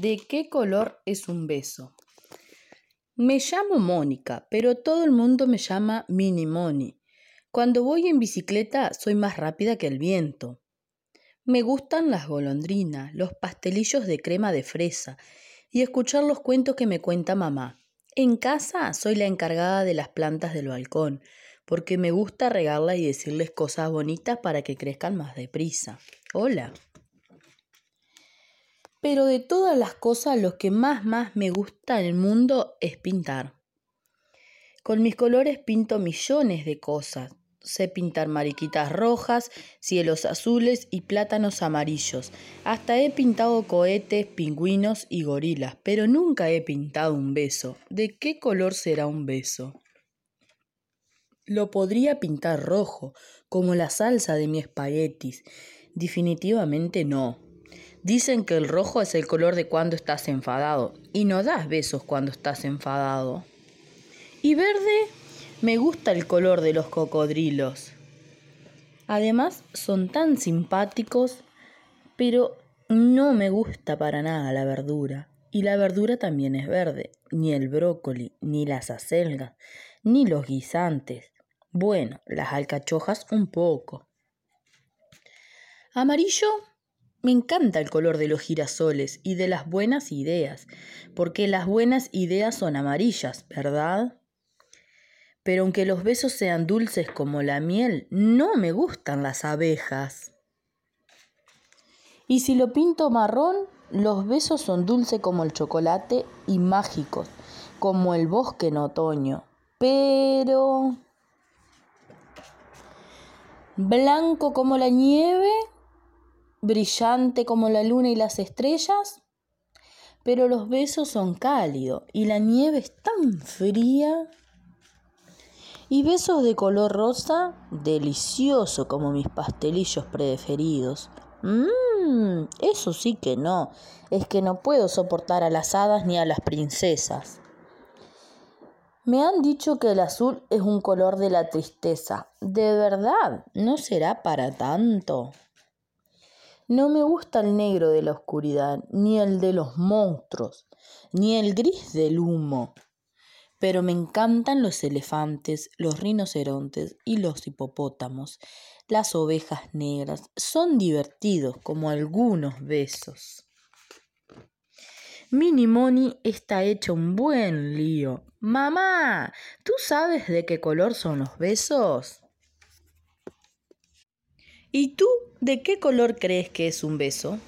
qué color es un beso? Me llamo Mónica, pero todo el mundo me llama Mini Moni. Cuando voy en bicicleta soy más rápida que el viento. Me gustan las golondrinas, los pastelillos de crema de fresa y escuchar los cuentos que me cuenta mamá. En casa soy la encargada de las plantas del balcón, porque me gusta regarlas y decirles cosas bonitas para que crezcan más deprisa. Hola. Pero de todas las cosas, lo que más más me gusta en el mundo es pintar. Con mis colores pinto millones de cosas. Sé pintar mariquitas rojas, cielos azules y plátanos amarillos. Hasta he pintado cohetes, pingüinos y gorilas, pero nunca he pintado un beso. ¿De qué color será un beso? Lo podría pintar rojo, como la salsa de mi espaguetis. Definitivamente no. Dicen que el rojo es el color de cuando estás enfadado y no das besos cuando estás enfadado. Y verde, me gusta el color de los cocodrilos. Además, son tan simpáticos, pero no me gusta para nada la verdura. Y la verdura también es verde, ni el brócoli, ni las acelgas, ni los guisantes. Bueno, las alcachojas un poco. Amarillo me encanta el color de los girasoles y de las buenas ideas, porque las buenas ideas son amarillas, ¿verdad? Pero aunque los besos sean dulces como la miel, no me gustan las abejas. Y si lo pinto marrón, los besos son dulces como el chocolate y mágicos, como el bosque en otoño. Pero... Blanco como la nieve brillante como la luna y las estrellas, pero los besos son cálidos y la nieve es tan fría. Y besos de color rosa, delicioso como mis pastelillos preferidos. Mmm, eso sí que no, es que no puedo soportar a las hadas ni a las princesas. Me han dicho que el azul es un color de la tristeza. ¿De verdad? ¿No será para tanto? No me gusta el negro de la oscuridad, ni el de los monstruos, ni el gris del humo. Pero me encantan los elefantes, los rinocerontes y los hipopótamos. Las ovejas negras son divertidos como algunos besos. Mini Moni está hecho un buen lío. Mamá, ¿tú sabes de qué color son los besos? ¿Y tú de qué color crees que es un beso?